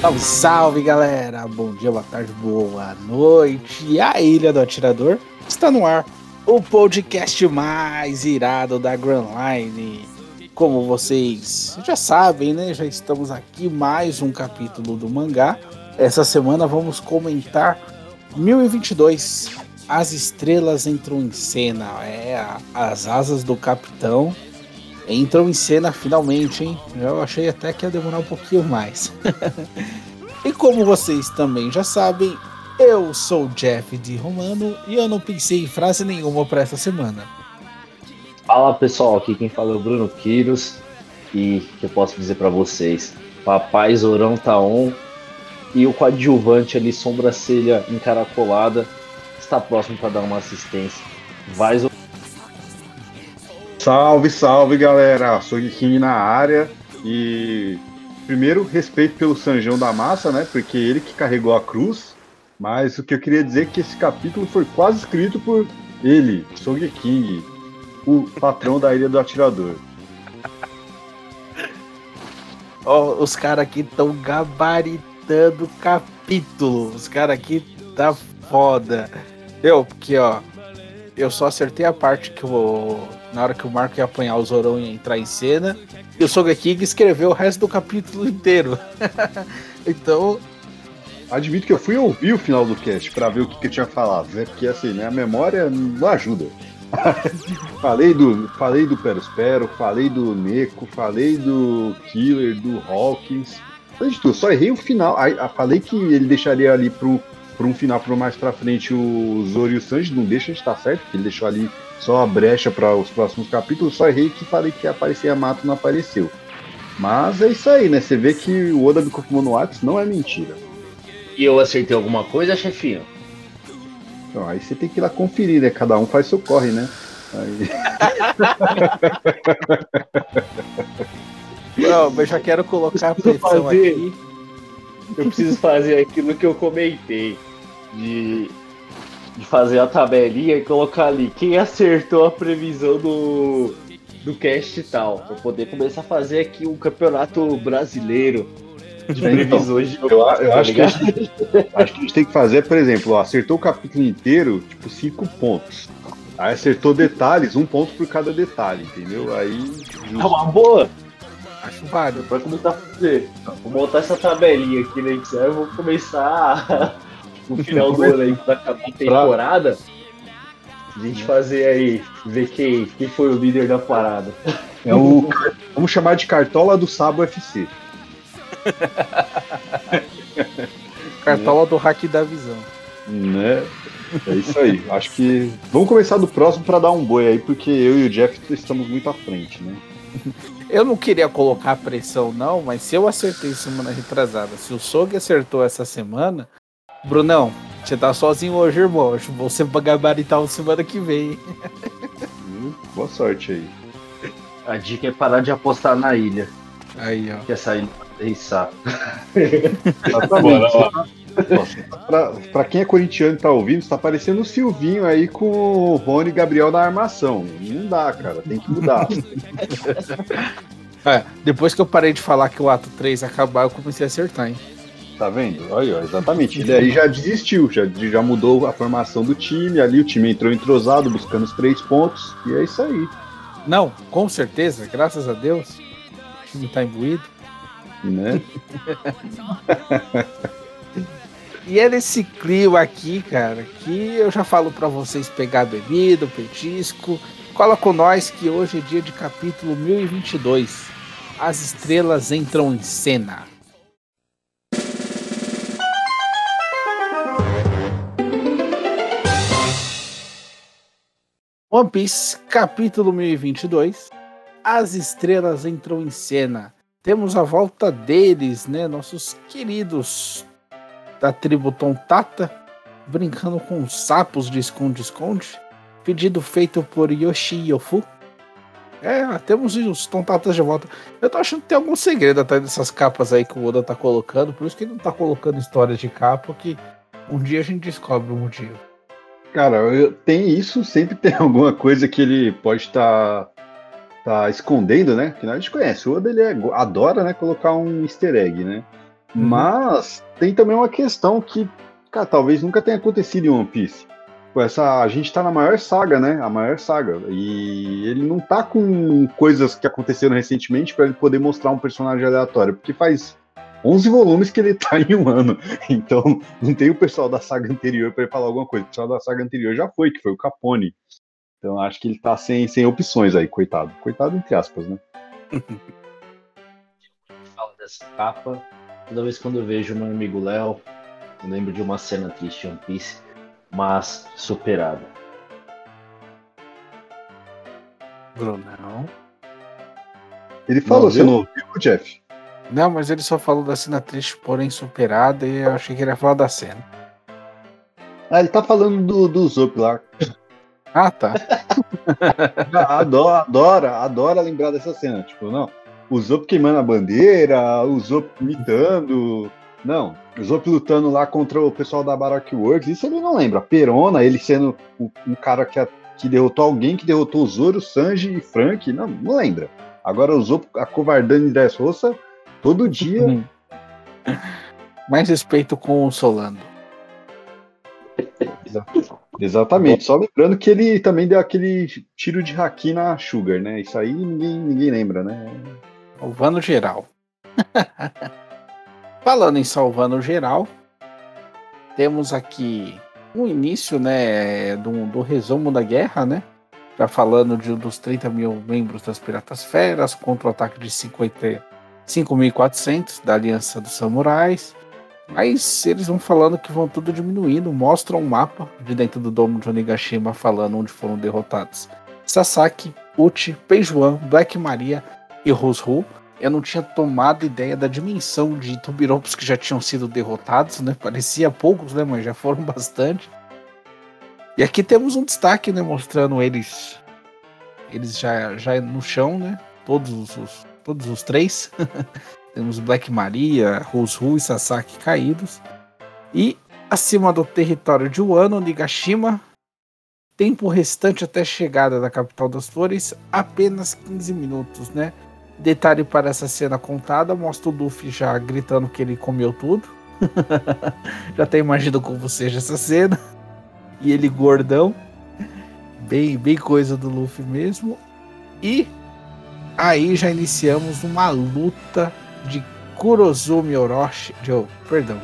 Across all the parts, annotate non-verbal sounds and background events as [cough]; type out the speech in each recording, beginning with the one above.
Salve, salve galera! Bom dia, boa tarde, boa noite. A Ilha do Atirador está no ar, o podcast mais irado da Grand Line. Como vocês já sabem, né? Já estamos aqui mais um capítulo do mangá. Essa semana vamos comentar 1022. As estrelas entram em cena. É, as asas do capitão entram em cena finalmente, hein? Eu achei até que ia demorar um pouquinho mais. [laughs] e como vocês também já sabem, eu sou Jeff de Romano e eu não pensei em frase nenhuma para essa semana. Fala pessoal, aqui quem fala é o Bruno Quiros e que eu posso dizer para vocês: Papai Zorão tá on e o coadjuvante ali, sobrancelha encaracolada, está próximo para dar uma assistência. Vai Zorão. Salve, salve galera! Sou King na área e primeiro respeito pelo Sanjão da Massa, né? Porque ele que carregou a cruz. Mas o que eu queria dizer é que esse capítulo foi quase escrito por ele, Song King, o patrão da Ilha do Atirador. oh, os caras aqui estão gabaritando o capítulo. Os caras aqui tá foda. Eu, porque ó, eu só acertei a parte que o. Na hora que o Marco ia apanhar o Zorão e entrar em cena. E o Sogeking escreveu o resto do capítulo inteiro. [laughs] então. Admito que eu fui ouvir o final do cast para ver o que, que eu tinha falado, né? Porque assim, minha memória não ajuda. [laughs] falei do falei do Perospero, falei do Neko, falei do Killer, do Hawkins. Falei de tudo, só errei o final. Aí, falei que ele deixaria ali pro por um final para mais para frente o Zoro e o Sanji não deixa de estar certo, porque ele deixou ali só a brecha para os próximos capítulos, só errei que falei que aparecia mato não apareceu. Mas é isso aí, né? Você vê que o Oda do Kokumo no Axe não é mentira. E eu acertei alguma coisa, chefinho? Então, aí você tem que ir lá conferir, né? Cada um faz seu corre, né? Aí... [laughs] Não, mas já quero colocar a pressão fazer, aqui. Eu preciso fazer aquilo que eu comentei de, de fazer a tabelinha e colocar ali quem acertou a previsão do, do cast e tal, para poder começar a fazer aqui um campeonato brasileiro de então, previsões de eu, eu tá acho, que gente, acho que a gente tem que fazer, por exemplo, ó, acertou o capítulo inteiro, tipo, cinco pontos. Aí acertou detalhes, um ponto por cada detalhe, entendeu? Aí. É uma boa! Acho válido. Vai começar a fazer. Vou montar essa tabelinha aqui no Excel e vou começar no final do ano aí, pra acabar a temporada. A gente fazer aí, ver quem, quem foi o líder da parada. É o. Vamos chamar de Cartola do Sabo FC. [laughs] Cartola do hack da visão. Né? É isso aí. Acho que. Vamos começar do próximo para dar um boi aí, porque eu e o Jeff estamos muito à frente, né? Eu não queria colocar pressão, não, mas se eu acertei semana retrasada, se o Sog acertou essa semana, Brunão, você tá sozinho hoje, irmão. Você vai gabaritar semana que vem. Hum, boa sorte aí. A dica é parar de apostar na ilha. Aí, ó. Quer sair pensar. pra, pra, quem é corintiano e tá ouvindo, está parecendo o Silvinho aí com o Rony Gabriel na armação. Não dá, cara, tem que mudar. [laughs] é, depois que eu parei de falar que o ato 3 acabar, eu comecei a acertar, hein? Tá vendo? Olha, exatamente. Ele aí já desistiu, já, já mudou a formação do time, ali o time entrou entrosado, buscando os três pontos, e é isso aí. Não, com certeza, graças a Deus, o time tá imbuído. Né? [laughs] E é nesse clima aqui, cara, que eu já falo para vocês pegar bebida, petisco. Cola com nós que hoje é dia de capítulo 1022. As estrelas entram em cena. One Piece, capítulo 1022. As estrelas entram em cena. Temos a volta deles, né? Nossos queridos da tribo Tontata, brincando com sapos de esconde-esconde. Pedido feito por Yoshi Yofu. É, temos os Tontatas de volta. Eu tô achando que tem algum segredo atrás dessas capas aí que o Oda tá colocando, por isso que ele não tá colocando histórias de capa que um dia a gente descobre o motivo. Cara, eu, tem isso, sempre tem [laughs] alguma coisa que ele pode estar tá, tá escondendo, né? Que a gente conhece. O Oda ele é, adora né, colocar um easter egg, né? Uhum. Mas tem também uma questão que, cara, talvez nunca tenha acontecido em One Piece. Essa, a gente tá na maior saga, né? A maior saga. E ele não tá com coisas que aconteceram recentemente para ele poder mostrar um personagem aleatório. Porque faz 11 volumes que ele tá em um ano. Então, não tem o pessoal da saga anterior para ele falar alguma coisa. O pessoal da saga anterior já foi, que foi o Capone. Então, acho que ele tá sem, sem opções aí, coitado. Coitado, entre aspas, né? [laughs] Fala dessa capa. Toda vez quando eu vejo meu amigo Léo, eu lembro de uma cena triste de One Piece, mas superada. Brunão. Ele falou, não, você não ouviu, Jeff? Não, mas ele só falou da cena triste, porém superada, e eu achei que ele ia falar da cena. Ah, ele tá falando do, do Zop lá. Ah, tá. [laughs] adora, adora, adora lembrar dessa cena. Tipo, não. O Zop queimando a bandeira, o Zop imitando. Não, o Zop lutando lá contra o pessoal da Baroque Works, isso ele não lembra. Perona, ele sendo um cara que, que derrotou alguém que derrotou o Zoro, Sanji e Frank, não, não lembra. Agora o Zop acovardando Dressrosa todo dia. Uhum. Mais respeito com o Solano. Exatamente. Só lembrando que ele também deu aquele tiro de haki na Sugar, né? Isso aí ninguém, ninguém lembra, né? Salvando geral. [laughs] Falando em salvando geral, temos aqui um início, né, do, do resumo da guerra, né? Já falando de, dos 30 mil membros das Piratas Feras contra o ataque de 5.400 da Aliança dos Samurais. Mas eles vão falando que vão tudo diminuindo, mostram um mapa de dentro do domo de Onigashima falando onde foram derrotados Sasaki, Uchi, Peijuan, Black Maria e Rosru. Eu não tinha tomado ideia da dimensão de Tubiropos que já tinham sido derrotados, né? [laughs] Parecia poucos, né? Mas já foram bastante. E aqui temos um destaque, né? Mostrando eles eles já, já no chão, né? Todos os, todos os três. [laughs] Temos Black Maria, Rosru e Sasaki caídos. E acima do território de Wano, Nigashima, tempo restante até a chegada da capital das flores, apenas 15 minutos, né? Detalhe para essa cena contada, mostra o Luffy já gritando que ele comeu tudo. [laughs] já até imagino como seja essa cena. E ele gordão. Bem, bem coisa do Luffy mesmo. E aí já iniciamos uma luta de Kurozumi Orochi. De, oh, perdão.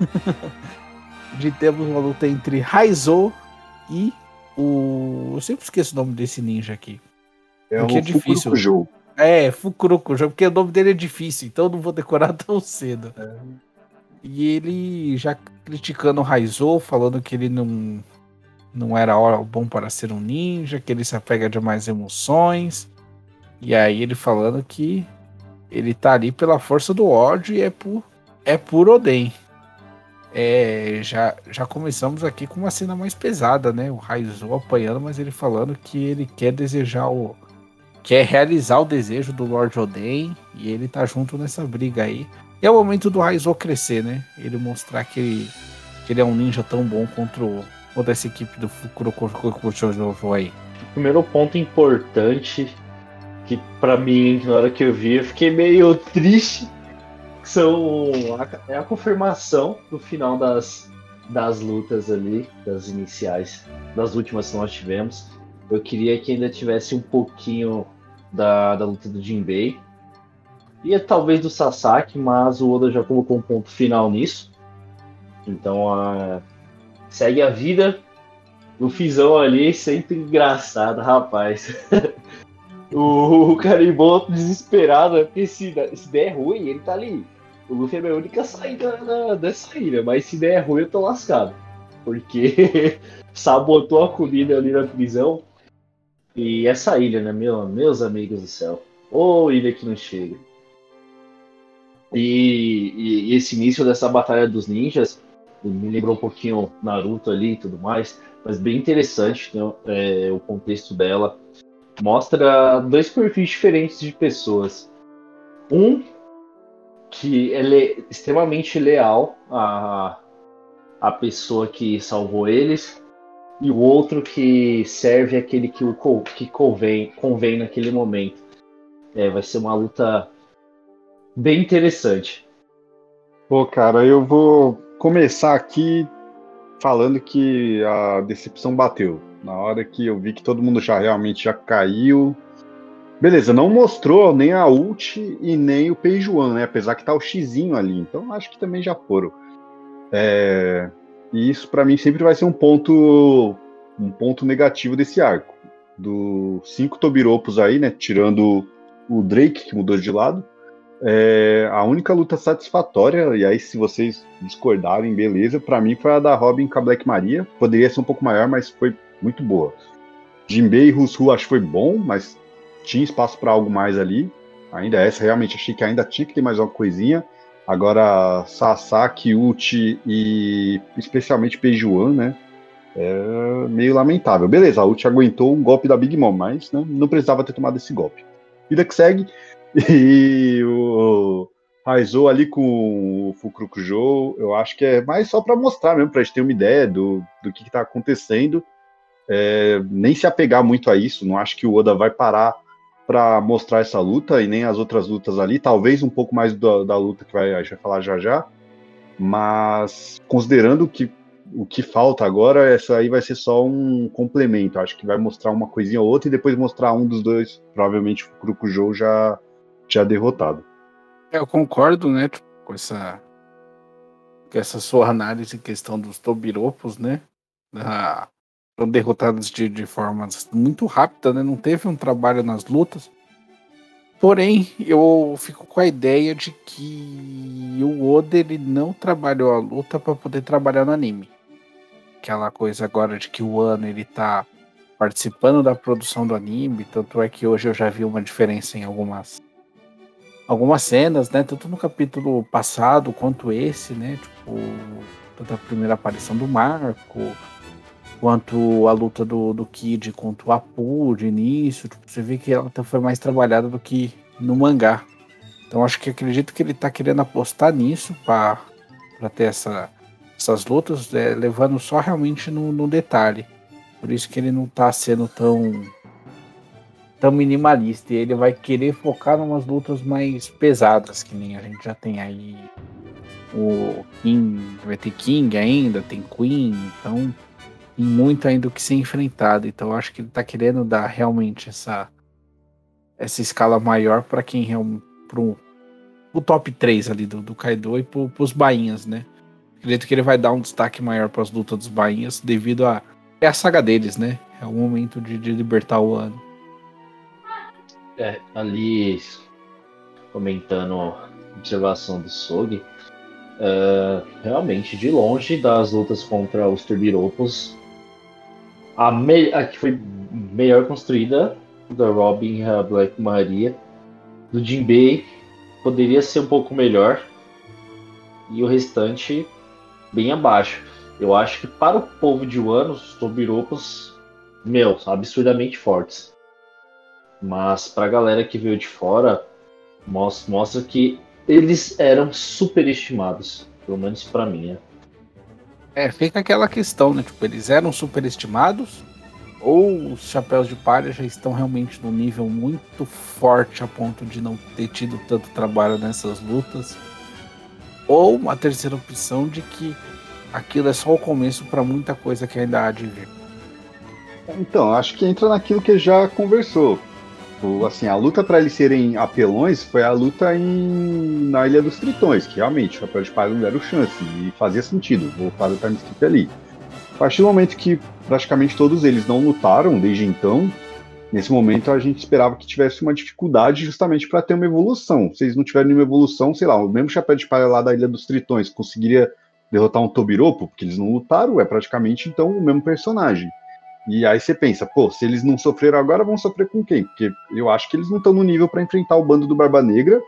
[laughs] de temos uma luta entre Raizo e o. Eu sempre esqueço o nome desse ninja aqui. É porque é difícil. Fukurokujo. É, Fukurokujo, porque o nome dele é difícil, então eu não vou decorar [laughs] tão cedo. É. E ele já criticando o Raizo, falando que ele não, não era bom para ser um ninja, que ele se apega de mais emoções. E aí ele falando que ele tá ali pela força do ódio e é por, é por Oden. É, já, já começamos aqui com uma cena mais pesada, né? O Raizo apanhando, mas ele falando que ele quer desejar o. quer realizar o desejo do Lord Oden e ele tá junto nessa briga aí. E é o momento do Raizo crescer, né? Ele mostrar que ele, que ele é um ninja tão bom contra, o, contra essa equipe do Fukurokujo aí. O primeiro ponto importante que para mim, na hora que eu vi, eu fiquei meio triste. São a, é a confirmação do final das, das lutas ali, das iniciais, das últimas que nós tivemos. Eu queria que ainda tivesse um pouquinho da, da luta do Jinbei. E talvez do Sasaki, mas o Oda já colocou um ponto final nisso. Então uh, segue a vida. O Fizão ali sempre engraçado, rapaz. [laughs] O, o Carimbó desesperado, é porque se, se der ruim, ele tá ali. O Luffy é a minha única saída da, dessa ilha, mas se der ruim, eu tô lascado. Porque [laughs] sabotou a comida ali na prisão. E essa ilha, né, meu, meus amigos do céu. Ô oh, ilha que não chega. E, e, e, esse início dessa batalha dos ninjas me lembrou um pouquinho Naruto ali e tudo mais, mas bem interessante né, é, o contexto dela mostra dois perfis diferentes de pessoas. Um que é le extremamente leal à, à pessoa que salvou eles, e o outro que serve aquele que, o, que convém, convém naquele momento. É, vai ser uma luta bem interessante. Pô, cara, eu vou começar aqui falando que a decepção bateu. Na hora que eu vi que todo mundo já realmente já caiu. Beleza, não mostrou nem a ult e nem o One, né? Apesar que tá o xizinho ali. Então acho que também já foram. É... E isso para mim sempre vai ser um ponto um ponto negativo desse arco. Do cinco Tobiropos aí, né? Tirando o Drake, que mudou de lado. É, a única luta satisfatória, e aí se vocês discordarem, beleza, para mim foi a da Robin com a Black Maria. Poderia ser um pouco maior, mas foi muito boa. Jinbei e Rusu acho que foi bom, mas tinha espaço para algo mais ali. Ainda essa, realmente achei que ainda tinha que ter mais uma coisinha. Agora, Sasaki, Uchi e especialmente Peijuan, né? É meio lamentável. Beleza, a Uchi aguentou um golpe da Big Mom, mas né, não precisava ter tomado esse golpe. Vida que segue. [laughs] E o Raizou ali com o Fukurokujo, eu acho que é mais só para mostrar mesmo, para a gente ter uma ideia do, do que está acontecendo. É, nem se apegar muito a isso, não acho que o Oda vai parar para mostrar essa luta e nem as outras lutas ali, talvez um pouco mais da, da luta que vai, a gente vai falar já já, mas considerando que o que falta agora, essa aí vai ser só um complemento. Acho que vai mostrar uma coisinha ou outra e depois mostrar um dos dois, provavelmente o Kurokujo já já derrotado. É, eu concordo, né, tipo, com essa com essa sua análise em questão dos Tobiropos, né? Da, foram derrotados de, de forma muito rápida, né? Não teve um trabalho nas lutas. Porém, eu fico com a ideia de que o Oda ele não trabalhou a luta para poder trabalhar no anime. Aquela coisa agora de que o ano ele tá participando da produção do anime, tanto é que hoje eu já vi uma diferença em algumas algumas cenas, né? Tanto no capítulo passado quanto esse, né? Tipo, tanto a primeira aparição do Marco, quanto a luta do, do Kid contra o Apu de início. Tipo, você vê que ela foi mais trabalhada do que no mangá. Então acho que acredito que ele tá querendo apostar nisso para ter essa, essas lutas, é, levando só realmente no, no detalhe. Por isso que ele não tá sendo tão tão minimalista. E ele vai querer focar em umas lutas mais pesadas, que nem a gente já tem aí. O King, vai ter King ainda, tem Queen, então muito ainda o que ser enfrentado. Então acho que ele tá querendo dar realmente essa essa escala maior para quem realmente pro, pro top 3 ali do, do Kaido e pro, pros bainhas, né? Acredito que ele vai dar um destaque maior para as lutas dos bainhas devido a é a saga deles, né? É o momento de, de libertar o ano. É, ali comentando a observação do Sog, uh, realmente de longe das lutas contra os Turbiropos, a, me a que foi melhor construída da Robin a Black Maria, do Jinbei poderia ser um pouco melhor e o restante bem abaixo. Eu acho que para o povo de Wano, os Tobiropos, meu, absurdamente fortes. Mas pra galera que veio de fora, mostra, mostra que eles eram superestimados. Pelo menos para mim, né? É, fica aquela questão, né? Tipo, eles eram superestimados ou os chapéus de palha já estão realmente num nível muito forte a ponto de não ter tido tanto trabalho nessas lutas. Ou uma terceira opção de que aquilo é só o começo para muita coisa que ainda há de vir. Então, acho que entra naquilo que já conversou. Tipo, assim, a luta para eles serem apelões foi a luta em, na Ilha dos Tritões, que realmente o Chapéu de Palha não deram chance, e fazia sentido voltar o time skip ali. A partir do momento que praticamente todos eles não lutaram desde então, nesse momento a gente esperava que tivesse uma dificuldade justamente para ter uma evolução. Se eles não tiverem nenhuma evolução, sei lá, o mesmo Chapéu de Palha lá da Ilha dos Tritões conseguiria derrotar um Tobiropo, porque eles não lutaram, é praticamente então o mesmo personagem. E aí você pensa, pô, se eles não sofreram agora, vão sofrer com quem? Porque eu acho que eles não estão no nível para enfrentar o bando do Barba Negra.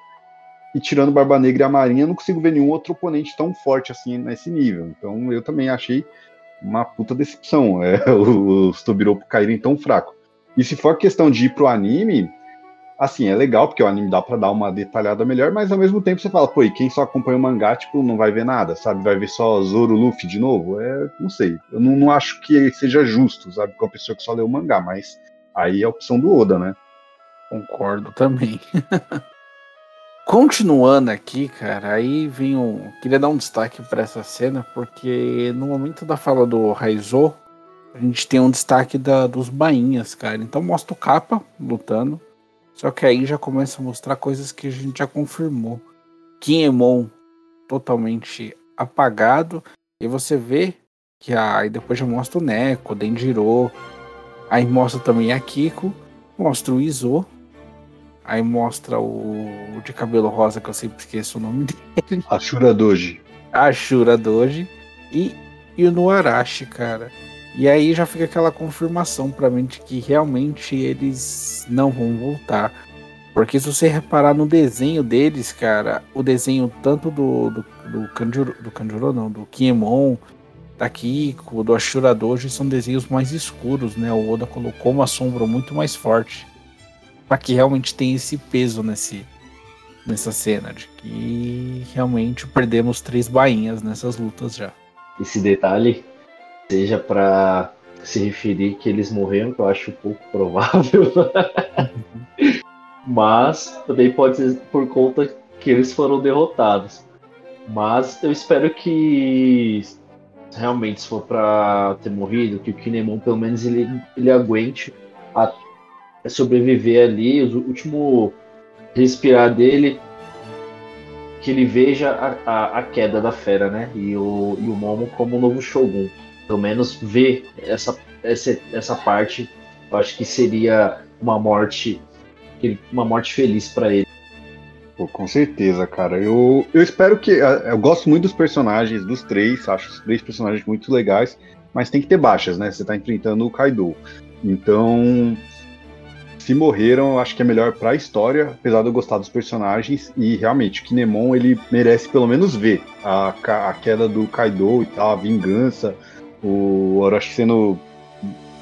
E tirando Barba Negra e a Marinha, não consigo ver nenhum outro oponente tão forte assim nesse nível. Então eu também achei uma puta decepção [laughs] é, os Tobiropo caírem tão fraco. E se for questão de ir pro anime, assim, é legal, porque o anime dá para dar uma detalhada melhor, mas ao mesmo tempo você fala, pô, e quem só acompanha o mangá, tipo, não vai ver nada, sabe? Vai ver só Zoro Luffy de novo? É, não sei. Eu não, não acho que seja justo, sabe, com a pessoa que só lê o mangá, mas aí é a opção do Oda, né? Concordo também. [laughs] Continuando aqui, cara, aí vem um. Queria dar um destaque para essa cena, porque no momento da fala do Raizou, a gente tem um destaque da, dos bainhas, cara. Então mostra o capa lutando. Só que aí já começa a mostrar coisas que a gente já confirmou. Kinemon totalmente apagado. E você vê que aí depois já mostra o Neko, o Denjiro. Aí mostra também a Kiko. Mostra o Izo. Aí mostra o, o de cabelo rosa, que eu sempre esqueço o nome dele. Ashura Doji. Ashura Doji. E, e o Nuarashi, cara. E aí já fica aquela confirmação pra mim de que realmente eles não vão voltar. Porque se você reparar no desenho deles, cara, o desenho tanto do, do, do Kanjuro, do Kanjuro não, do Kiemon, da Kiko, do Ashura Doji, são desenhos mais escuros, né? O Oda colocou uma sombra muito mais forte. para que realmente tenha esse peso nesse, nessa cena, de que realmente perdemos três bainhas nessas lutas já. Esse detalhe seja para se referir que eles morreram, que eu acho pouco provável. Mas também pode ser por conta que eles foram derrotados. Mas eu espero que realmente se for para ter morrido, que o Kinemon pelo menos ele, ele aguente a sobreviver ali, o último respirar dele, que ele veja a, a, a, queda da fera, né? E o, e o Momo como novo Shogun. Pelo menos ver essa, essa, essa parte, eu acho que seria uma morte uma morte feliz para ele. Pô, com certeza, cara. Eu, eu espero que. Eu gosto muito dos personagens, dos três, acho os três personagens muito legais, mas tem que ter baixas, né? Você tá enfrentando o Kaido. Então, se morreram, acho que é melhor para a história, apesar de eu gostar dos personagens. E realmente, o Kinemon ele merece pelo menos ver a, a queda do Kaido e tal, a vingança, o Orochi sendo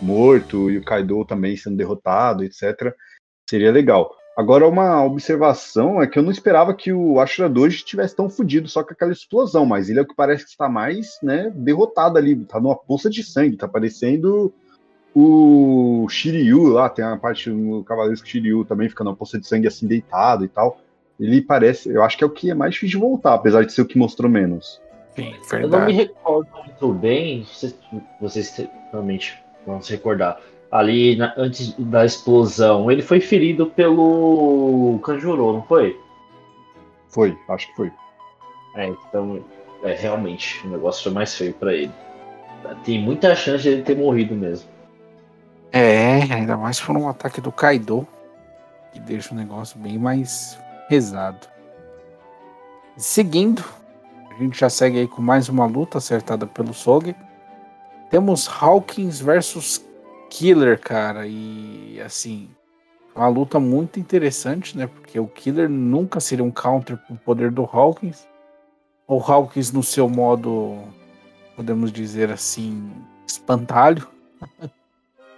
morto e o Kaido também sendo derrotado, etc. Seria legal. Agora, uma observação é que eu não esperava que o Ashura Doji estivesse tão fodido só com aquela explosão, mas ele é o que parece que está mais né, derrotado ali, tá numa poça de sangue, tá parecendo o Shiryu lá, tem a parte no Cavaleiro Shiryu também fica numa poça de sangue assim deitado e tal. Ele parece, eu acho que é o que é mais difícil de voltar, apesar de ser o que mostrou menos. Sim, verdade. Eu não me recordo muito bem, vocês, vocês realmente vão se recordar ali na, antes da explosão, ele foi ferido pelo Kanjuro, não foi? Foi, acho que foi. É, então, é, realmente, o negócio foi mais feio para ele. Tem muita chance de ele ter morrido mesmo. É, ainda mais por um ataque do Kaido, que deixa o negócio bem mais pesado. Seguindo, a gente já segue aí com mais uma luta acertada pelo Sog. Temos Hawkins versus Killer, cara, e assim, uma luta muito interessante, né? Porque o Killer nunca seria um counter pro poder do Hawkins. O Hawkins no seu modo, podemos dizer assim, espantalho.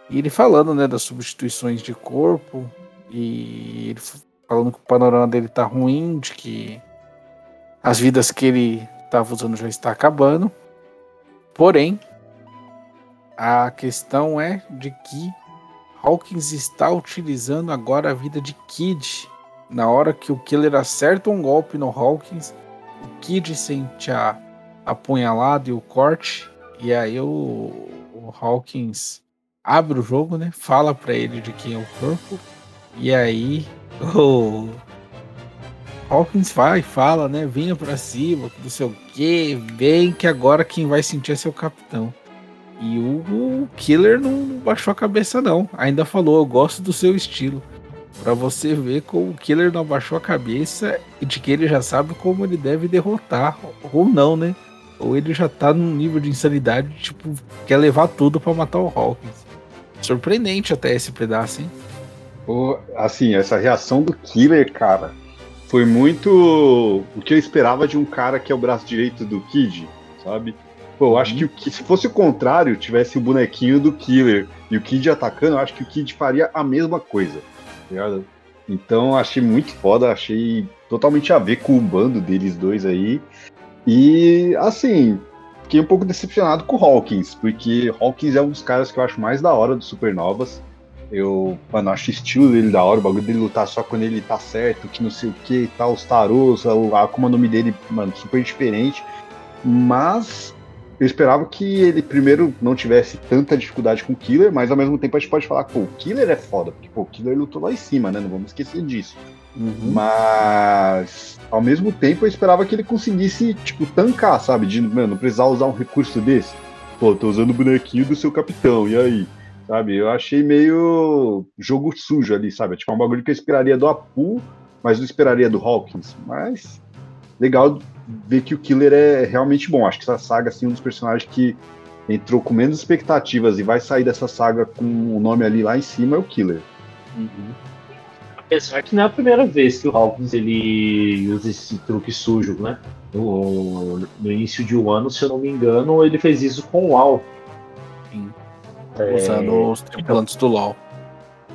e ele falando, né, das substituições de corpo e ele falando que o panorama dele tá ruim, de que as vidas que ele tava usando já está acabando. Porém, a questão é de que Hawkins está utilizando agora a vida de Kid. Na hora que o Killer acerta um golpe no Hawkins, o Kid sente a apunhalada e o corte, e aí o, o Hawkins abre o jogo, né? Fala para ele de quem é o corpo, e aí o Hawkins vai fala, né? Venha para cima, não sei o que, vem que agora quem vai sentir é seu capitão. E o, Killer não baixou a cabeça, não. Ainda falou: Eu gosto do seu estilo. Para você ver como o Killer não baixou a cabeça e de que ele já sabe como ele deve derrotar. Ou não, né? Ou ele já tá num nível de insanidade, tipo, quer levar tudo para matar o Hawkins. Surpreendente até esse pedaço, hein? Assim, essa reação do Killer, cara, foi muito o que eu esperava de um cara que é o braço direito do Kid, sabe? Pô, eu acho que se fosse o contrário, tivesse o bonequinho do Killer e o Kid atacando, eu acho que o Kid faria a mesma coisa. Tá então achei muito foda, achei totalmente a ver com o bando deles dois aí. E assim, fiquei um pouco decepcionado com o Hawkins, porque Hawkins é um dos caras que eu acho mais da hora dos Supernovas. Eu, mano, acho o estilo dele da hora, o bagulho dele lutar só quando ele tá certo, que não sei o que e tal, os tarôs, a, o nome dele, mano, super diferente. Mas eu esperava que ele primeiro não tivesse tanta dificuldade com o Killer, mas ao mesmo tempo a gente pode falar, pô, o Killer é foda, porque pô, o Killer lutou lá em cima, né? Não vamos esquecer disso. Uhum. Mas ao mesmo tempo eu esperava que ele conseguisse, tipo, tancar, sabe? De, mano, precisar usar um recurso desse. Pô, tô usando o bonequinho do seu capitão, e aí? Sabe? Eu achei meio jogo sujo ali, sabe? Tipo, é um bagulho que eu esperaria do Apu, mas não esperaria do Hawkins. Mas legal ver que o Killer é realmente bom. Acho que essa saga, assim, é um dos personagens que entrou com menos expectativas e vai sair dessa saga com o nome ali lá em cima é o Killer. Uhum. Apesar que não é a primeira vez que o Hawkins ele usa esse truque sujo, né? No, no início de um ano, se eu não me engano, ele fez isso com o Al. É... Usando os tripulantes do LoL.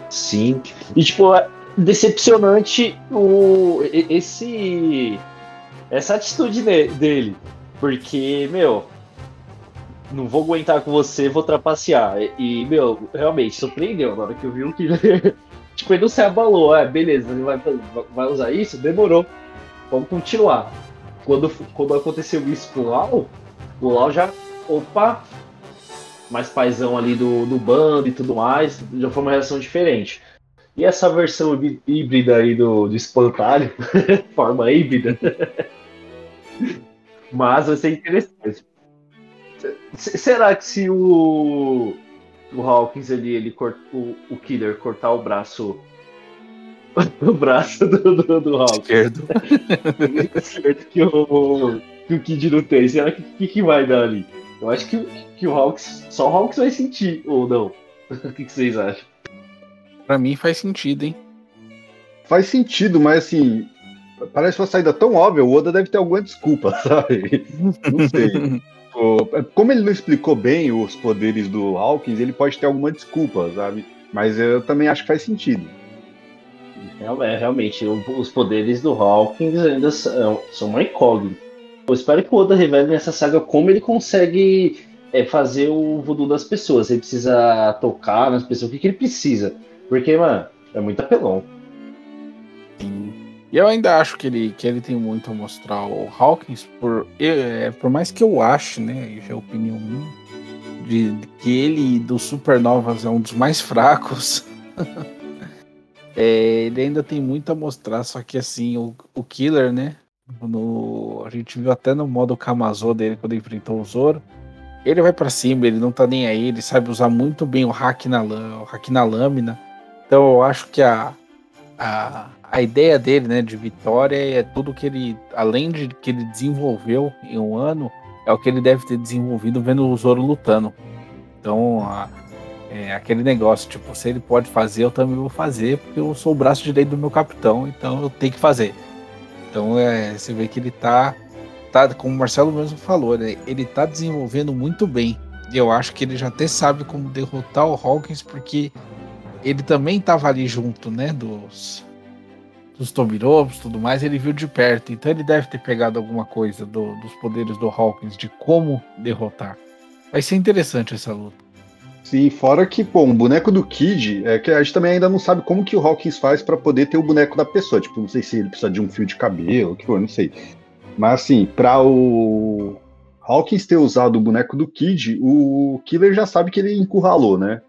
Sim. E tipo, é decepcionante o, esse essa atitude dele. Porque, meu, não vou aguentar com você, vou trapacear. E, meu, realmente, surpreendeu na hora que eu vi o Killer. [laughs] tipo, ele não se abalou. É, beleza, ele vai, vai usar isso? Demorou. Vamos continuar. Quando, quando aconteceu isso com o Lau, o Lau já. Opa! Mais paizão ali do, do bando e tudo mais. Já foi uma reação diferente. E essa versão híbrida aí do, do espantalho, [laughs] forma híbrida, [laughs] mas vai ser interessante. Será que se o, o Hawkins ali, ele corta, o, o Killer cortar o braço [laughs] o braço do, do, do Hawkins. Esquerdo. Esquerdo que o, que o Kid não tem. Será que que, que vai dar ali? Eu acho que, que o Hawks. Só o Hawks vai sentir, ou não? [laughs] O que, que vocês acham? Pra mim faz sentido, hein? Faz sentido, mas assim, parece uma saída tão óbvia, o Oda deve ter alguma desculpa, [laughs] sabe? Não sei. [laughs] Como ele não explicou bem os poderes do Hawkins, ele pode ter alguma desculpa, sabe? Mas eu também acho que faz sentido. É, realmente, os poderes do Hawkins ainda são, uma incógnita. Eu espero que o Oda revele nessa saga como ele consegue é, fazer o voodoo das pessoas. Ele precisa tocar nas pessoas, o que, que ele precisa. Porque, mano, é muito apelão. E eu ainda acho que ele, que ele tem muito a mostrar o Hawkins, por, é, por mais que eu ache, né, isso é opinião minha, de, de que ele dos Supernovas é um dos mais fracos. [laughs] é, ele ainda tem muito a mostrar, só que assim, o, o Killer, né? No, a gente viu até no modo Kamazô dele quando enfrentou o Zoro. Ele vai para cima, ele não tá nem aí, ele sabe usar muito bem o hack na, o hack na lâmina. Então eu acho que a, a, a ideia dele, né, de vitória é tudo que ele, além de que ele desenvolveu em um ano, é o que ele deve ter desenvolvido vendo o Zoro lutando. Então, a, é aquele negócio, tipo, se ele pode fazer, eu também vou fazer, porque eu sou o braço direito do meu capitão, então eu tenho que fazer. Então, é, você vê que ele tá, tá como o Marcelo mesmo falou, né, ele tá desenvolvendo muito bem. Eu acho que ele já até sabe como derrotar o Hawkins, porque ele também estava ali junto, né, dos dos Tobirovs e tudo mais, ele viu de perto. Então ele deve ter pegado alguma coisa do, dos poderes do Hawkins, de como derrotar. Vai ser interessante essa luta. Sim, fora que, pô, um boneco do Kid, é que a gente também ainda não sabe como que o Hawkins faz para poder ter o boneco da pessoa. Tipo, não sei se ele precisa de um fio de cabelo, que for, não sei. Mas assim, para o Hawkins ter usado o boneco do Kid, o Killer já sabe que ele encurralou, né?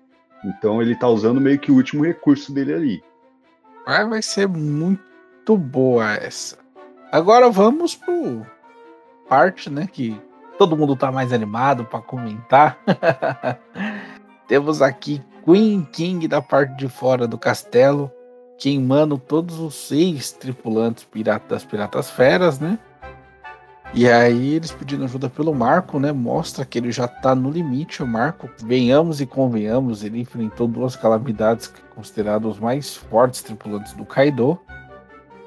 Então ele tá usando meio que o último recurso dele ali. Vai, vai ser muito boa essa. Agora vamos pro parte, né, que todo mundo tá mais animado para comentar. [laughs] Temos aqui Queen King da parte de fora do castelo, queimando todos os seis tripulantes pirata das Piratas Feras, né? E aí eles pedindo ajuda pelo Marco, né? Mostra que ele já tá no limite, o Marco. Venhamos e convenhamos, ele enfrentou duas calamidades considerados os mais fortes tripulantes do Kaido.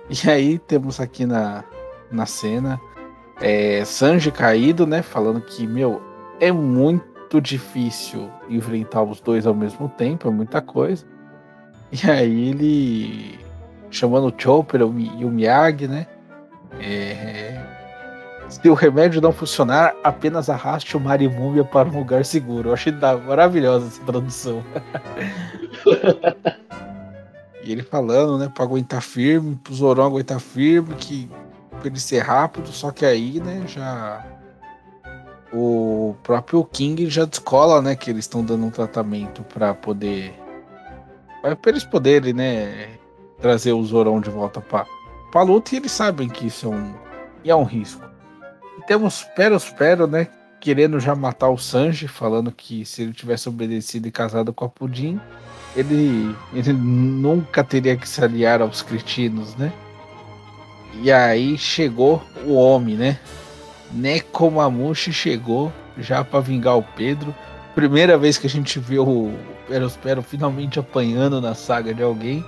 E aí temos aqui na, na cena é, Sanji caído, né? Falando que, meu, é muito difícil enfrentar os dois ao mesmo tempo, é muita coisa. E aí ele chamando o Chopper e o Miyagi, né? É, Se o remédio não funcionar, apenas arraste o Marimúmia para um lugar seguro. Eu achei maravilhosa essa tradução. [laughs] e ele falando, né, pra aguentar firme, pro Zorão aguentar firme, que pra ele ser rápido, só que aí, né, já. O próprio King já descola, né, que eles estão dando um tratamento para poder. Para eles poderem, né, trazer o Zorão de volta pra, pra luta e eles sabem que isso é um, é um risco. E temos Peros Pero, né, querendo já matar o Sanji, falando que se ele tivesse obedecido e casado com a Pudim, ele, ele nunca teria que se aliar aos cretinos, né? E aí chegou o homem, né? Nekomamushi chegou já para vingar o Pedro. Primeira vez que a gente vê o Perospero finalmente apanhando na saga de alguém.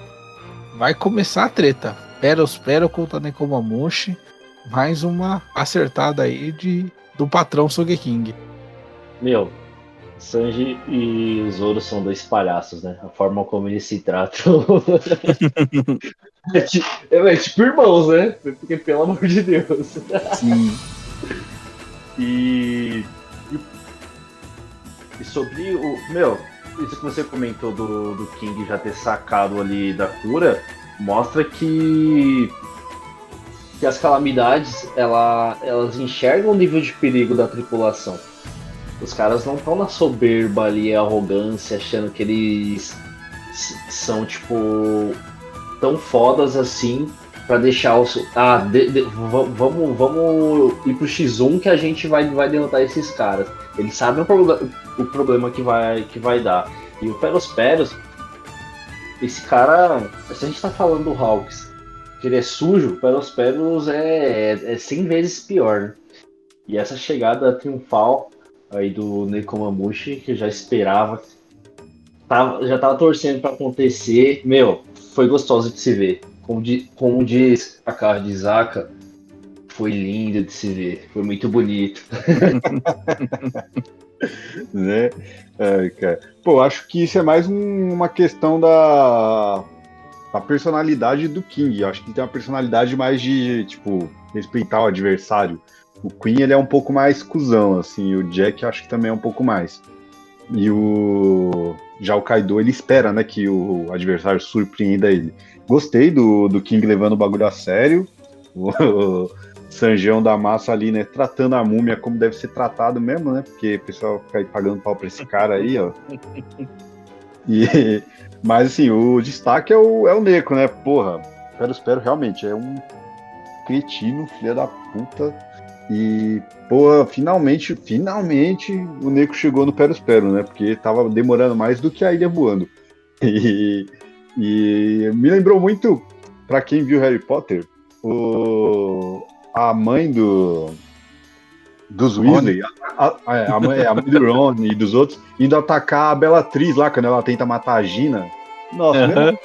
Vai começar a treta. Perospero contra Nekomamushi. Mais uma acertada aí de, do patrão Sogeking. Meu, Sanji e Zoro são dois palhaços, né? A forma como eles se tratam. [laughs] é, tipo, é, tipo irmãos, né? Porque, pelo amor de Deus. Sim. E, e, e. sobre o. Meu, isso que você comentou do, do King já ter sacado ali da cura, mostra que. Que as calamidades ela, elas enxergam o nível de perigo da tripulação. Os caras não estão na soberba ali, arrogância, achando que eles são, tipo, tão fodas assim para deixar o. Ah, de, de, vamos, vamos ir pro X1 que a gente vai, vai derrotar esses caras. Eles sabem o, o problema que vai, que vai dar. E o Peros Peros, esse cara. Se a gente tá falando do Hawks, que ele é sujo, o Peros Peros é, é, é 100 vezes pior, né? E essa chegada triunfal aí do Nekomamushi, que eu já esperava. Tava, já tava torcendo para acontecer. Meu, foi gostoso de se ver. Como, di, como diz a cara de Zaka, foi lindo de se ver. Foi muito bonito. [laughs] né? É, cara. Pô, acho que isso é mais um, uma questão da, da personalidade do King. Acho que tem uma personalidade mais de, tipo, respeitar o adversário. O Queen ele é um pouco mais cuzão, assim, o Jack acho que também é um pouco mais. E o já o Kaido ele espera, né, que o adversário surpreenda ele. Gostei do, do King levando o bagulho a sério. O, Sanjão da massa ali, né, tratando a múmia como deve ser tratado mesmo, né? Porque o pessoal fica aí pagando pau pra esse cara aí, ó. E, mas assim, o destaque é o, é o Neco, né? Porra, espero, espero realmente, é um cretino, filha da puta e, pô, finalmente, finalmente o Neco chegou no Perospero, né? Porque tava demorando mais do que a ilha voando. E, e me lembrou muito, para quem viu Harry Potter, o, a mãe do dos Weasley, a, a, é, a, mãe, a mãe do Ron e dos outros, indo atacar a Bellatrix lá, quando ela tenta matar a Gina. Nossa, uhum. mesmo,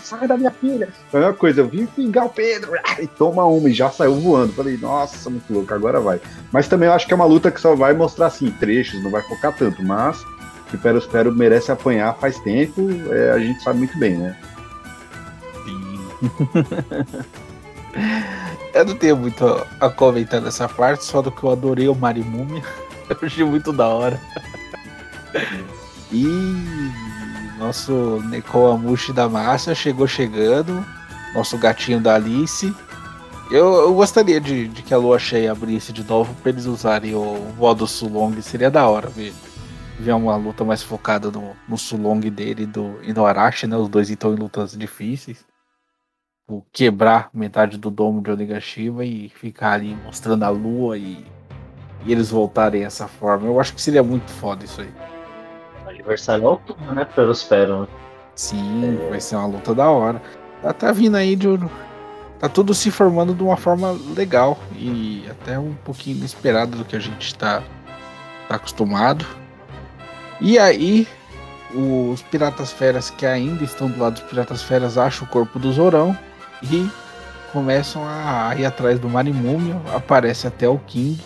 sai da minha filha. Foi a mesma coisa, eu vim pingar o Pedro, e toma uma, e já saiu voando. Falei, nossa, muito louco, agora vai. Mas também eu acho que é uma luta que só vai mostrar assim, trechos, não vai focar tanto, mas que Pero Espero merece apanhar faz tempo, é, a gente sabe muito bem, né? Sim. [laughs] eu não tenho muito a comentar nessa parte, só do que eu adorei o Marimúmia. [laughs] Eu achei muito da hora. E nosso Nekoamushi da massa chegou chegando. Nosso gatinho da Alice. Eu, eu gostaria de, de, que a lua cheia abrisse de novo pra eles usarem o modo Sulong. Seria da hora ver, ver uma luta mais focada no, no Sulong dele do, e no Arashi, né? Os dois estão em lutas difíceis. O quebrar metade do domo de Onigashima e ficar ali mostrando a lua e, e eles voltarem essa forma. Eu acho que seria muito foda isso aí aniversário altura, né? Perospero. Né? Sim, é... vai ser uma luta da hora. Tá, tá vindo aí de. Tá tudo se formando de uma forma legal e até um pouquinho inesperado do que a gente tá, tá acostumado. E aí, os Piratas Feras que ainda estão do lado dos Piratas Feras acham o corpo do Zorão e começam a ir atrás do Marimúmio. Aparece até o King.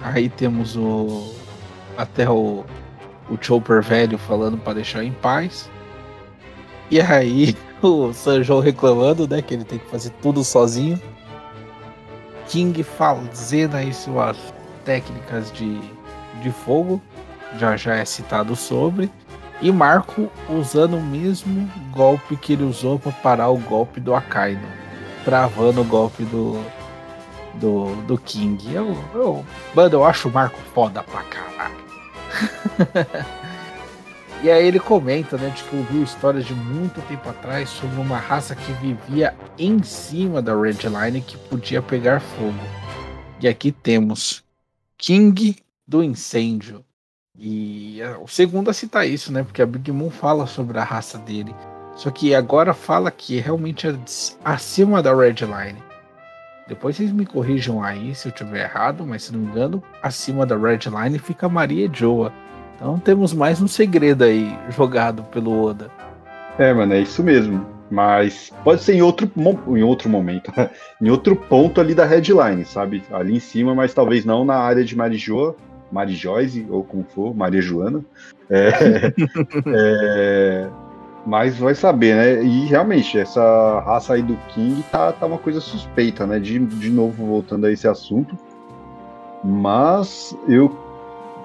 Aí temos o. Até o o Chopper velho falando para deixar em paz. E aí [laughs] o Sanjo reclamando, né, que ele tem que fazer tudo sozinho. King fazendo aí suas técnicas de, de fogo, já já é citado sobre. E Marco usando o mesmo golpe que ele usou para parar o golpe do Akaino, travando o golpe do, do, do King. Eu, eu, mano, eu acho o Marco foda pra caralho. [laughs] e aí ele comenta, né, de que ouviu histórias de muito tempo atrás sobre uma raça que vivia em cima da Red Line que podia pegar fogo. E aqui temos King do Incêndio. E é o segundo a citar isso, né? Porque a Big Moon fala sobre a raça dele. Só que agora fala que realmente é acima da Red Line. Depois vocês me corrijam aí se eu tiver errado, mas se não me engano, acima da Red Line fica Maria Joa. Então temos mais um segredo aí jogado pelo Oda. É, mano, é isso mesmo. Mas pode ser em outro, em outro momento, [laughs] em outro ponto ali da headline, sabe? Ali em cima, mas talvez não na área de Marijoa, Marijoise, ou como for, Maria Joana. É, [laughs] é, mas vai saber, né? E realmente, essa raça aí do King tá, tá uma coisa suspeita, né? De, de novo, voltando a esse assunto. Mas eu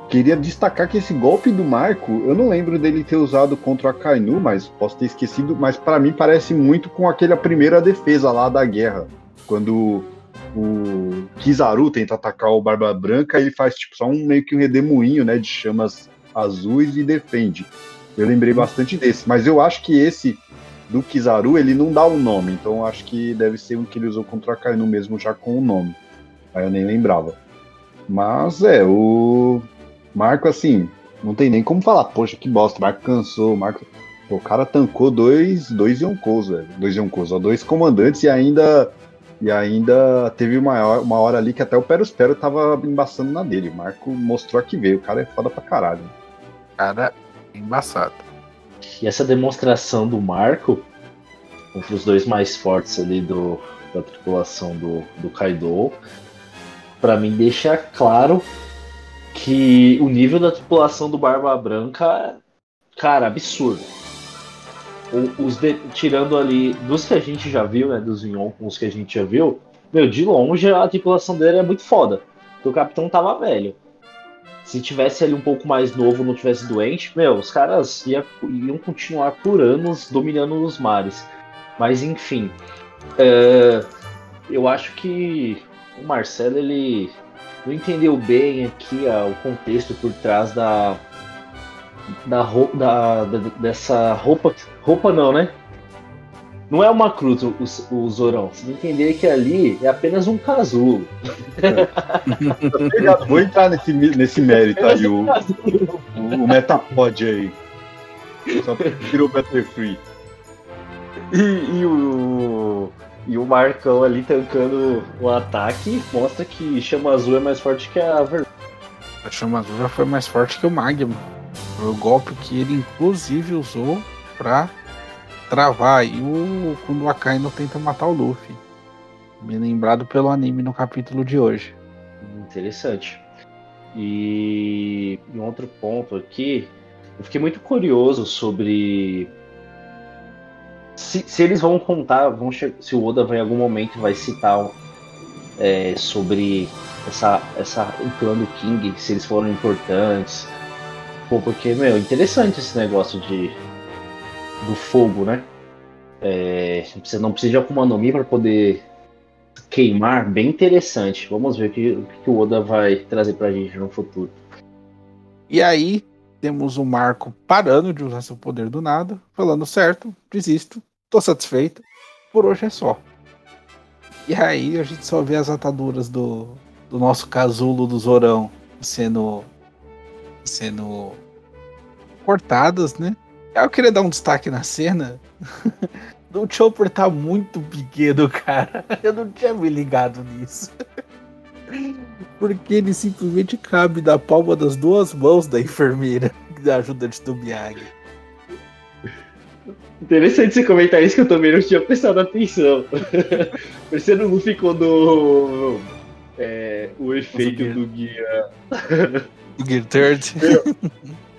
queria destacar que esse golpe do Marco, eu não lembro dele ter usado contra a Kainu, mas posso ter esquecido, mas para mim parece muito com aquela primeira defesa lá da guerra, quando o Kizaru tenta atacar o Barba Branca, ele faz tipo só um meio que um redemoinho, né, de chamas azuis e defende. Eu lembrei bastante desse, mas eu acho que esse do Kizaru, ele não dá o um nome, então acho que deve ser um que ele usou contra a Kainu mesmo já com o nome. Aí eu nem lembrava. Mas é, o Marco, assim, não tem nem como falar, poxa, que bosta, Marco cansou, Marco. o cara tancou dois, dois Yonkous, velho. Dois Yonkous, ó, dois comandantes e ainda. E ainda teve uma, uma hora ali que até o Peros Pero tava embaçando na dele. O Marco mostrou que veio. O cara é foda pra caralho. Cara, embaçado. E essa demonstração do Marco, entre os dois mais fortes ali do, da tripulação do, do Kaido, para mim deixa claro que o nível da tripulação do Barba Branca, cara, absurdo. Os de, tirando ali dos que a gente já viu, né, dos Yonkons que a gente já viu, meu, de longe a tripulação dele é muito foda. Porque o capitão tava velho. Se tivesse ali um pouco mais novo, não tivesse doente, meu, os caras ia, iam continuar por anos dominando os mares. Mas enfim, é, eu acho que o Marcelo ele não entendeu bem aqui ó, o contexto por trás da, da, roupa, da, da, dessa roupa. Roupa não, né? Não é uma cruz o, o Zorão. Você tem que entender que ali é apenas um casulo. É. Vou entrar nesse, nesse mérito aí, o, o, o Metapod aí. Só tirou o Better Free. E, e o. E o Marcão ali tancando o ataque mostra que Chama Azul é mais forte que a Vermelha. A Chama Azul já foi mais forte que o Magma. Foi o golpe que ele inclusive usou pra travar aí o quando o Akainu tenta matar o Luffy. Me lembrado pelo anime no capítulo de hoje. Interessante. E um outro ponto aqui, eu fiquei muito curioso sobre se, se eles vão contar, vão se o Oda vai em algum momento vai citar é, sobre essa, essa, o clã do King, se eles foram importantes. Pô, porque, meu, interessante esse negócio de do fogo, né? É, você não precisa de Akuma no Mi para poder queimar, bem interessante. Vamos ver o que, o que o Oda vai trazer pra gente no futuro. E aí, temos o Marco parando de usar seu poder do nada, falando certo, desisto, tô satisfeito, por hoje é só. E aí a gente só vê as ataduras do, do nosso casulo do Zorão sendo sendo cortadas, né? Eu queria dar um destaque na cena. [laughs] o Chopper tá muito pequeno, cara. Eu não tinha me ligado nisso. [laughs] Porque ele simplesmente cabe na palma das duas mãos da enfermeira [laughs] da ajudante do Miyagi. Interessante você comentar isso que eu também não tinha prestado atenção. Parecendo não ficou no. É, o efeito do guia. Gear Third.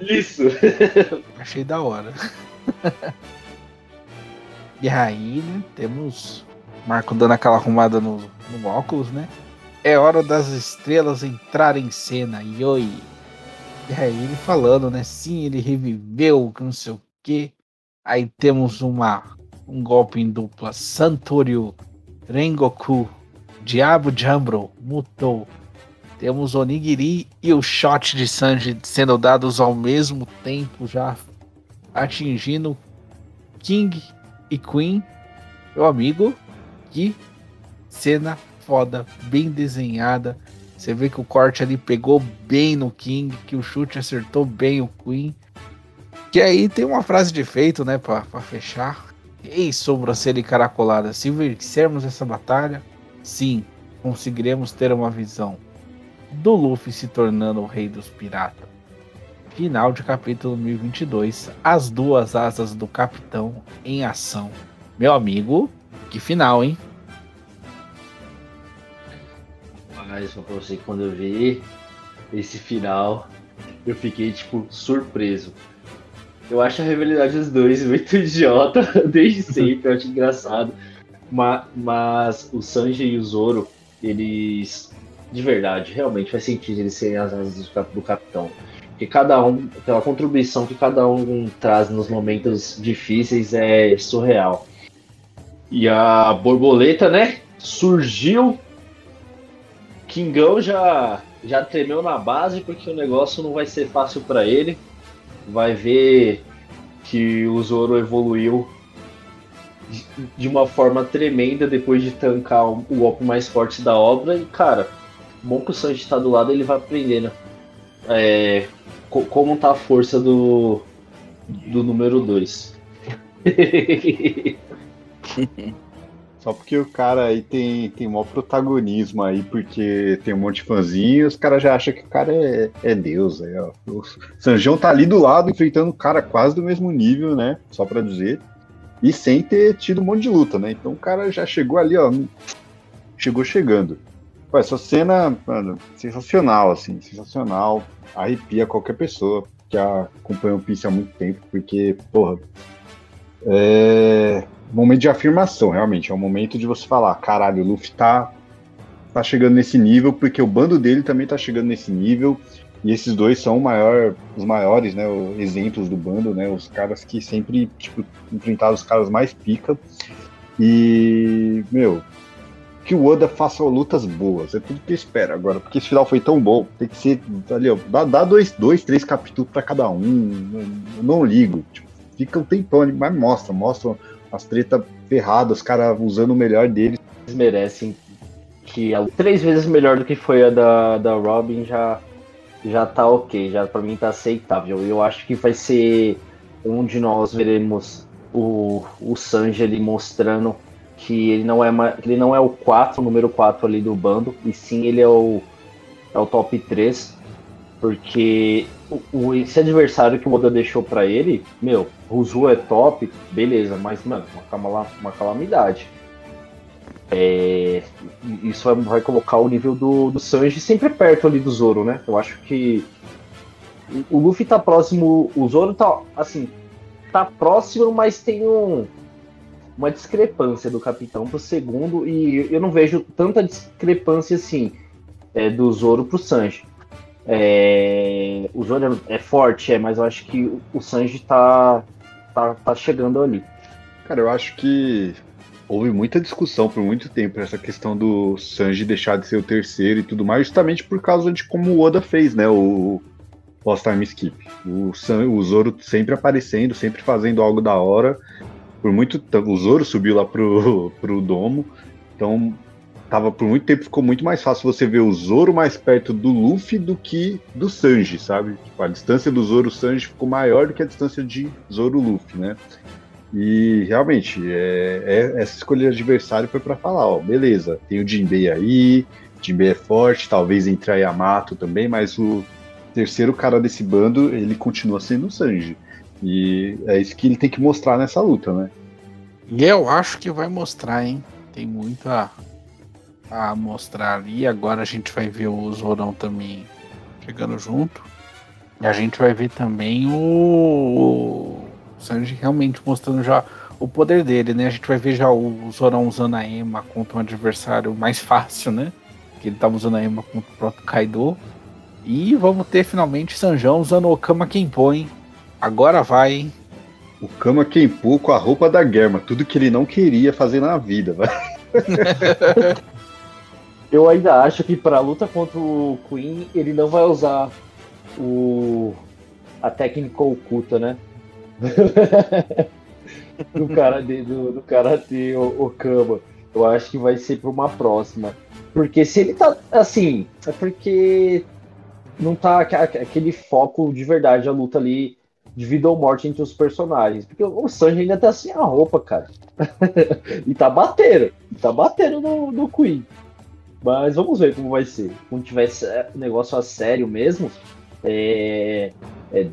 Isso! [laughs] Achei da hora. [laughs] E aí, né, temos Marco dando aquela arrumada no, no óculos, né? é hora das estrelas entrar em cena. E oi. E aí ele falando, né? Sim, ele reviveu, não sei o quê. Aí temos uma um golpe em dupla. Santorio, Rengoku, Diabo Jambro, mutou. Temos Onigiri e o shot de Sanji sendo dados ao mesmo tempo, já atingindo King e Queen. Meu amigo, que cena foda, bem desenhada. Você vê que o corte ali pegou bem no King, que o chute acertou bem o Queen. Que aí tem uma frase de efeito, né, pra, pra fechar. Ei, sobrancelha encaracolada, se vencermos essa batalha, sim, conseguiremos ter uma visão do Luffy se tornando o rei dos piratas. Final de capítulo 1022, as duas asas do capitão em ação. Meu amigo, que final, hein? Mas pra você quando eu vi esse final, eu fiquei tipo surpreso. Eu acho a rivalidade dos dois muito [laughs] idiota, desde sempre, eu acho engraçado. Mas, mas o Sanji e o Zoro, eles. De verdade, realmente faz sentido eles serem as asas do capitão. Porque cada um, pela contribuição que cada um traz nos momentos difíceis é surreal. E a borboleta, né? Surgiu. Kingão já, já tremeu na base porque o negócio não vai ser fácil para ele vai ver que o Zoro evoluiu de uma forma tremenda depois de tancar o golpe mais forte da obra. E, cara, bom que o Sanji está do lado, ele vai aprendendo é, como tá a força do, do número 2. [laughs] Só porque o cara aí tem, tem maior protagonismo aí, porque tem um monte de fãzinhos, os caras já acham que o cara é, é Deus. Aí, ó. O Sanjão tá ali do lado, enfrentando um cara quase do mesmo nível, né? Só pra dizer. E sem ter tido um monte de luta, né? Então o cara já chegou ali, ó. Chegou chegando. Pô, essa cena, mano, sensacional, assim, sensacional. Arrepia qualquer pessoa que acompanha o Piece há muito tempo, porque, porra. É momento de afirmação, realmente. É um momento de você falar, caralho, o Luffy tá, tá chegando nesse nível, porque o bando dele também tá chegando nesse nível. E esses dois são maior, os maiores, né? Exemplos do bando, né? Os caras que sempre, tipo, enfrentaram os caras mais pica. E, meu, que o Oda faça lutas boas. É tudo que eu espero agora, porque esse final foi tão bom. Tem que ser. Ali, ó, dá, dá dois, dois, três capítulos para cada um. Eu não ligo. Tipo, fica um tempão, mas mostra, mostra as tretas ferradas, os caras usando o melhor deles. Eles merecem que é três vezes melhor do que foi a da, da Robin já já tá ok, já para mim tá aceitável. Eu acho que vai ser onde nós veremos o, o Sanji ali mostrando que ele não é ele não é o 4, o número 4 ali do bando, e sim ele é o é o top 3, porque o, o, esse adversário que o Oda deixou para ele, meu, Ruzu é top, beleza, mas, mano, uma, uma calamidade. É, isso vai, vai, colocar o nível do, do Sanji sempre perto ali do Zoro, né? Eu acho que o Luffy tá próximo, o Zoro tá, assim, tá próximo, mas tem um, uma discrepância do capitão pro segundo, e eu não vejo tanta discrepância assim é, do Zoro pro Sanji. É, o Zoro é forte, é, mas eu acho que o Sanji tá, tá, tá chegando ali. Cara, eu acho que houve muita discussão por muito tempo essa questão do Sanji deixar de ser o terceiro e tudo mais, justamente por causa de como o Oda fez, né? O post-time skip. O, San, o Zoro sempre aparecendo, sempre fazendo algo da hora. Por muito o Zoro subiu lá pro, [laughs] pro domo. Então, tava por muito tempo ficou muito mais fácil você ver o Zoro mais perto do Luffy do que do Sanji, sabe? Tipo, a distância do Zoro Sanji ficou maior do que a distância de Zoro Luffy, né? E realmente, é, é, essa escolha de adversário foi para falar, ó, beleza, tem o Jinbei aí, Jinbei é forte, talvez entre a Yamato também, mas o terceiro cara desse bando, ele continua sendo o Sanji. E é isso que ele tem que mostrar nessa luta, né? E eu acho que vai mostrar, hein? Tem muito a, a mostrar ali. Agora a gente vai ver o Zorão também chegando junto. E a gente vai ver também o, o Sanji realmente mostrando já o poder dele, né? A gente vai ver já o Zorão usando a Ema contra um adversário mais fácil, né? que ele tava usando a Ema contra o próprio Kaido. E vamos ter finalmente Sanjão usando o Kama Kenpo, hein? Agora vai, hein? O Kama Kenpo com a roupa da Germa, tudo que ele não queria fazer na vida, vai. [laughs] Eu ainda acho que pra luta contra o Queen, ele não vai usar o a técnica oculta, né? [laughs] do cara de, do, do Karate Okama. Eu acho que vai ser para uma próxima. Porque se ele tá assim, é porque não tá aquele foco de verdade a luta ali de vida ou morte entre os personagens. Porque o Sanji ainda tá sem a roupa, cara. [laughs] e tá batendo. Tá batendo no, no Queen. Mas vamos ver como vai ser. Quando tiver negócio a sério mesmo, é, é,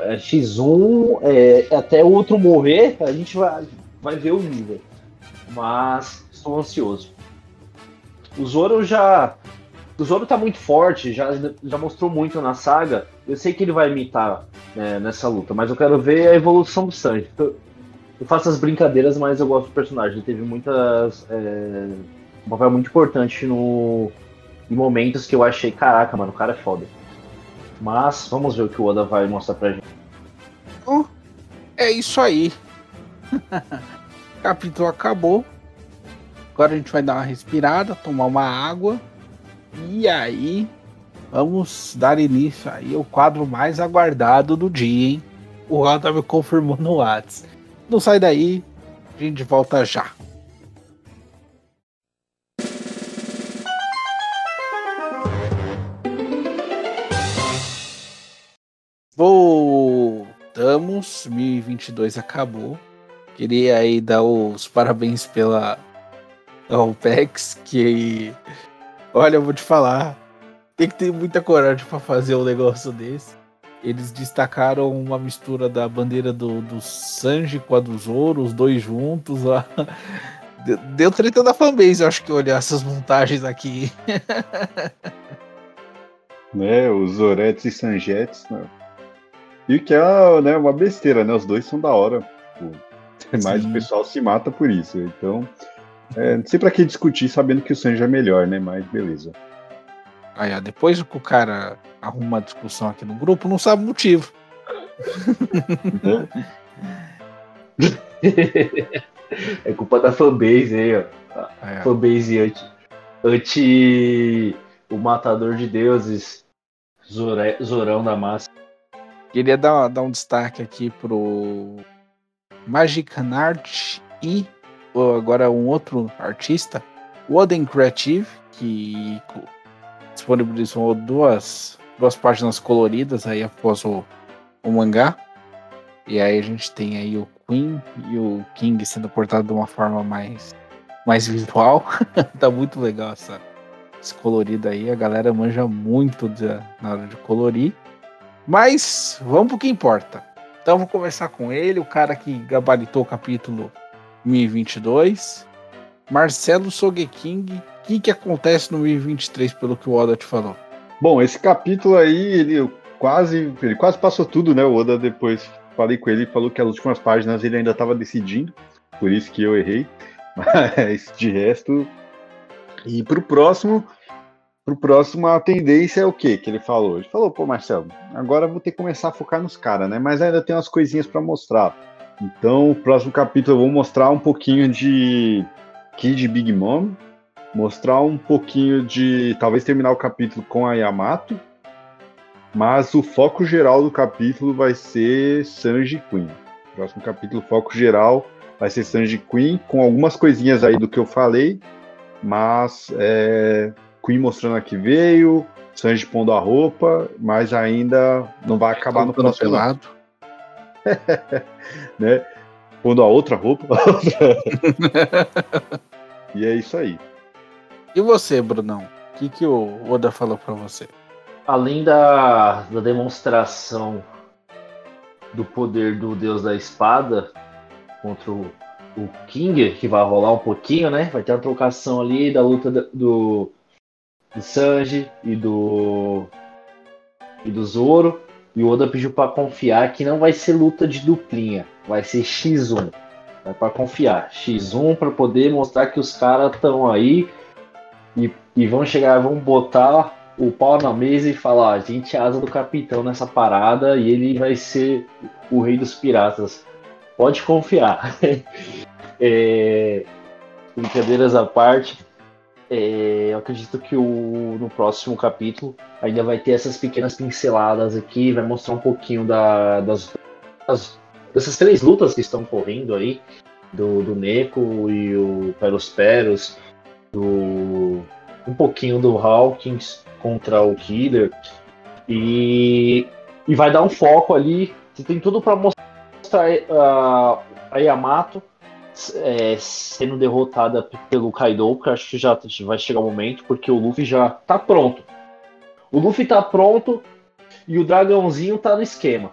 é X1, é, até o outro morrer, a gente vai, vai ver o nível. Mas estou ansioso. O Zoro já. O Zoro tá muito forte, já, já mostrou muito na saga. Eu sei que ele vai imitar né, nessa luta, mas eu quero ver a evolução do Sanji. Eu, eu faço as brincadeiras, mas eu gosto do personagem. Ele teve muitas. É, um papel muito importante no, em momentos que eu achei, caraca, mano, o cara é foda. Mas vamos ver o que o Oda vai mostrar pra gente. Oh, é isso aí. [laughs] capítulo acabou. Agora a gente vai dar uma respirada, tomar uma água. E aí, vamos dar início aí ao quadro mais aguardado do dia, hein? O Oda me confirmou no Whats. Não sai daí, a gente volta já. Voltamos, 2022 acabou. Queria aí dar os parabéns pela OPEX, que olha, eu vou te falar, tem que ter muita coragem para fazer um negócio desse. Eles destacaram uma mistura da bandeira do, do Sanji com a do Zoro, os dois juntos. Ó. [laughs] Deu, deu treta da fanbase, eu acho que olhar essas montagens aqui. [laughs] né, os Zoretes e Sanjetes, né? E que é né, uma besteira, né? Os dois são da hora. [laughs] Mas Sim. o pessoal se mata por isso. Então, é, não sei pra que discutir sabendo que o Sanji é melhor, né? Mas beleza. Aí, ó, depois que o cara arruma uma discussão aqui no grupo, não sabe o motivo. [laughs] é culpa da fanbase aí, ó. É. Fanbase anti, anti o matador de deuses, Zore, Zorão da massa. Queria dar, dar um destaque aqui pro Magic Art e agora um outro artista, o Oden Creative, que disponibilizou duas, duas páginas coloridas aí após o, o mangá. E aí a gente tem aí o Queen e o King sendo portados de uma forma mais, mais visual. [laughs] tá muito legal essa, esse colorido aí. A galera manja muito de, na hora de colorir. Mas vamos pro que importa. Então vou conversar com ele, o cara que gabaritou o capítulo 1022. Marcelo Sogeking, o que, que acontece no 1023, pelo que o Oda te falou? Bom, esse capítulo aí, ele quase, ele quase passou tudo, né? O Oda depois falei com ele, falou que as últimas páginas ele ainda estava decidindo, por isso que eu errei. [laughs] Mas de resto. E pro próximo, pro próximo a tendência é o quê que ele falou? Ele falou, pô, Marcelo, agora vou ter que começar a focar nos caras, né? Mas ainda tem umas coisinhas para mostrar. Então, o próximo capítulo eu vou mostrar um pouquinho de Kid Big Mom, mostrar um pouquinho de. talvez terminar o capítulo com a Yamato, mas o foco geral do capítulo vai ser Sanji Queen. próximo capítulo, o foco geral vai ser Sanji Queen, com algumas coisinhas aí do que eu falei, mas é, Queen mostrando a que veio, Sanji pondo a roupa, mas ainda não vai acabar no próximo lado. [laughs] né? Pondo a outra roupa. [laughs] e é isso aí. E você, Brunão? O que, que o Oda falou para você? Além da, da demonstração do poder do Deus da Espada contra o, o King, que vai rolar um pouquinho, né? Vai ter uma trocação ali da luta do, do Sanji e do e do Zoro. E o Oda pediu para confiar que não vai ser luta de duplinha, vai ser X1. Vai para confiar. X1 para poder mostrar que os caras estão aí e, e vão chegar, vão botar o pau na mesa e falar: a gente é asa do capitão nessa parada e ele vai ser o rei dos piratas. Pode confiar. [laughs] é, brincadeiras à parte, é, eu acredito que o, no próximo capítulo ainda vai ter essas pequenas pinceladas aqui, vai mostrar um pouquinho da, das, das, dessas três lutas que estão correndo aí, do, do Neko e o Peros Peros, do, um pouquinho do Hawkins contra o Killer, e, e vai dar um foco ali, você tem tudo para mostrar uh, a Yamato é, sendo derrotada pelo Kaido, que acho que já vai chegar o momento, porque o Luffy já tá pronto. O Luffy tá pronto e o dragãozinho tá no esquema.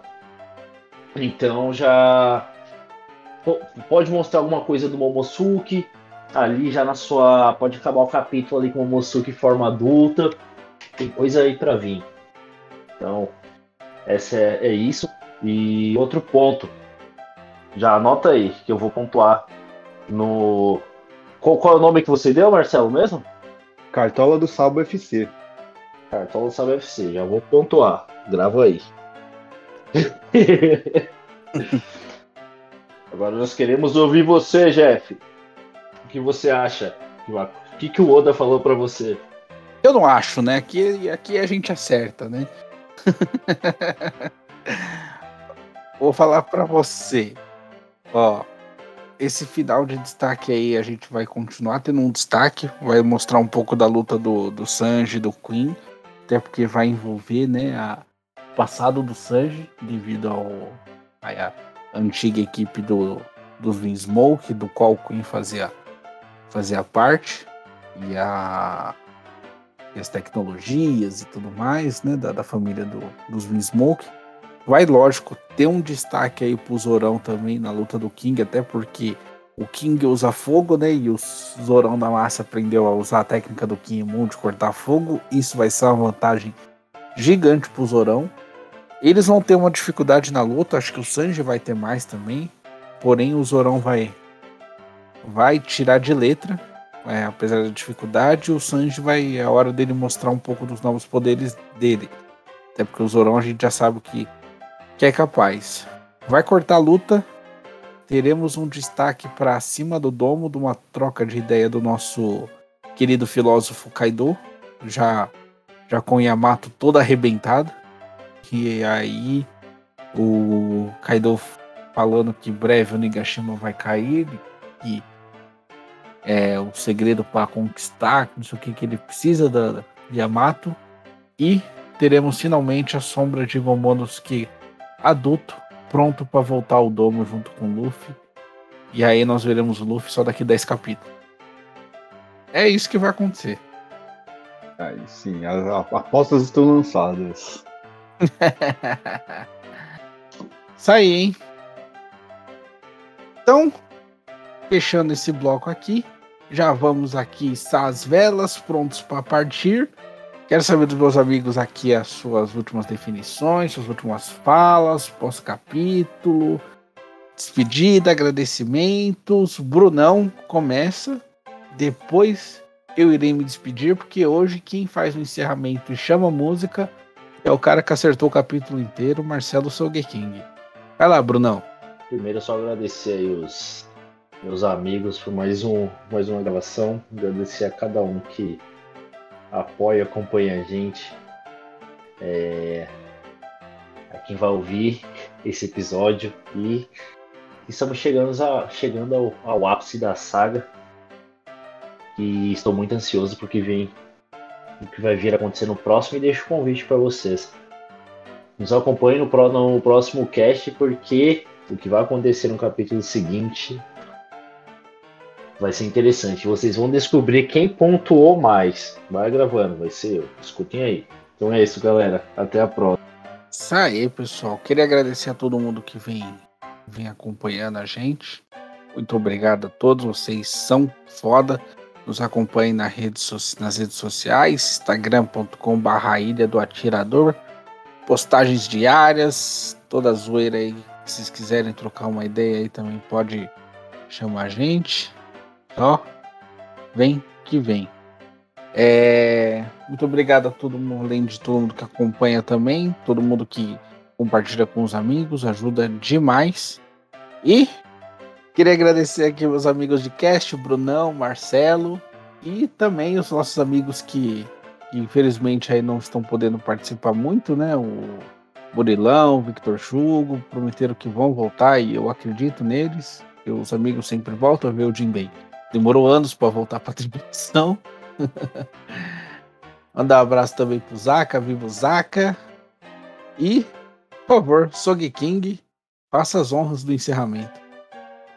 Então já pode mostrar alguma coisa do Momosuke ali já na sua, pode acabar o capítulo ali com o Momosuke forma adulta. Tem coisa aí para vir. Então, essa é, é isso. E outro ponto, já anota aí, que eu vou pontuar no. Qual, qual é o nome que você deu, Marcelo, mesmo? Cartola do Salvo FC. Cartola do Salvo FC, já vou pontuar. Grava aí. [laughs] Agora nós queremos ouvir você, Jeff. O que você acha? O que, que o Oda falou para você? Eu não acho, né? Aqui, aqui a gente acerta, né? [laughs] Vou falar para você. Ó, esse final de destaque aí a gente vai continuar tendo um destaque, vai mostrar um pouco da luta do, do Sanji do Queen, até porque vai envolver, né, a, passado do Sanji devido ao a, antiga equipe do dos Smoke, do qual o Queen fazia fazia parte e a e as tecnologias e tudo mais, né, da, da família do, dos Smoke Vai, lógico, ter um destaque aí pro Zorão também na luta do King, até porque o King usa fogo, né? E o Zorão da Massa aprendeu a usar a técnica do King Moon de cortar fogo. Isso vai ser uma vantagem gigante pro Zorão. Eles vão ter uma dificuldade na luta, acho que o Sanji vai ter mais também. Porém, o Zorão vai vai tirar de letra, é, apesar da dificuldade, o Sanji vai é a hora dele mostrar um pouco dos novos poderes dele. Até porque o Zorão a gente já sabe que que é capaz. Vai cortar a luta. Teremos um destaque para cima do domo de uma troca de ideia do nosso querido filósofo Kaido, já já com Yamato toda arrebentada. E aí o Kaido falando que breve o Nigashima vai cair e é o segredo para conquistar, não sei o que que ele precisa da Yamato e teremos finalmente a sombra de Momonosuke adulto, pronto para voltar ao domo junto com o Luffy. E aí nós veremos o Luffy só daqui 10 capítulos. É isso que vai acontecer. Aí sim, as apostas estão lançadas. [laughs] Isso aí, hein? Então, fechando esse bloco aqui, já vamos aqui estar as velas prontos para partir. Quero saber dos meus amigos aqui as suas últimas definições, suas últimas falas, pós-capítulo, despedida, agradecimentos. Brunão começa, depois eu irei me despedir, porque hoje quem faz o encerramento e chama música é o cara que acertou o capítulo inteiro, Marcelo Sogeking. Vai lá, Brunão. Primeiro, só agradecer aí os meus amigos por mais, um, mais uma gravação. Agradecer a cada um que apoia, acompanha a gente. É, a quem vai ouvir esse episódio e estamos chegando, a, chegando ao, ao ápice da saga e estou muito ansioso porque vem o que vai vir acontecer no próximo e deixo o convite para vocês. Nos acompanhem no, no próximo cast porque o que vai acontecer no capítulo seguinte Vai ser interessante. Vocês vão descobrir quem pontuou mais. Vai gravando, vai ser eu. Escutem aí. Então é isso, galera. Até a próxima. Isso aí, pessoal. Queria agradecer a todo mundo que vem, vem acompanhando a gente. Muito obrigado a todos. Vocês são foda. Nos acompanhem na rede nas redes sociais, instagram.com.br Ilha do Atirador. Postagens diárias, toda zoeira aí. Se vocês quiserem trocar uma ideia aí também pode chamar a gente. Ó, vem que vem. É, muito obrigado a todo mundo, além de todo mundo que acompanha também, todo mundo que compartilha com os amigos, ajuda demais. E queria agradecer aqui meus amigos de cast, Brunão, Marcelo e também os nossos amigos que, infelizmente aí não estão podendo participar muito, né? O Burilão, Victor Chugo, prometeram que vão voltar e eu acredito neles. Os amigos sempre voltam a ver o Jinbei. Demorou anos para voltar para a. [laughs] Mandar um abraço também pro Zaka, vivo Zaka. E, por favor, Sog King, faça as honras do encerramento.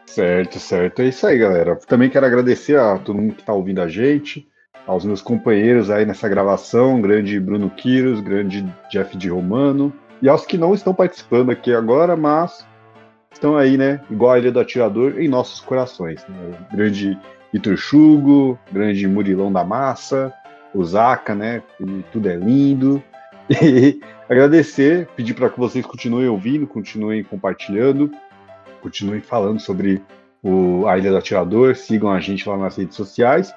Certo, certo. É isso aí, galera. Também quero agradecer a todo mundo que está ouvindo a gente, aos meus companheiros aí nessa gravação, grande Bruno Quiros, grande Jeff de Romano, e aos que não estão participando aqui agora, mas estão aí, né? Igual a Ilha do Atirador, em nossos corações. Né? Grande Vitor Chugo, grande Murilão da Massa, o Zaca, né? Tudo é lindo. [laughs] E agradecer, pedir para que vocês continuem ouvindo, continuem compartilhando, continuem falando sobre o, a Ilha do Atirador, sigam a gente lá nas redes sociais.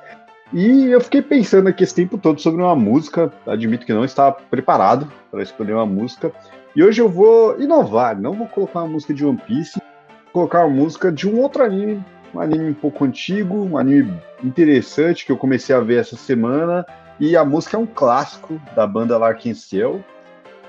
E eu fiquei pensando aqui esse tempo todo sobre uma música, admito que não estava preparado para escolher uma música. E hoje eu vou inovar, não vou colocar uma música de One Piece, vou colocar uma música de um outro anime um anime um pouco antigo, um anime interessante que eu comecei a ver essa semana. E a música é um clássico da banda Larkin Ciel,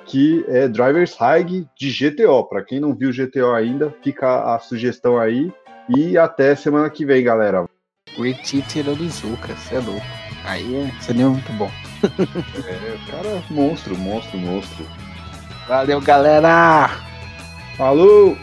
que é Driver's High de GTO. Para quem não viu GTO ainda, fica a sugestão aí. E até semana que vem, galera. Great Teacher Onizuka, você é louco. Aí é, seria muito bom. [laughs] é, cara, monstro, monstro, monstro. Valeu, galera! falou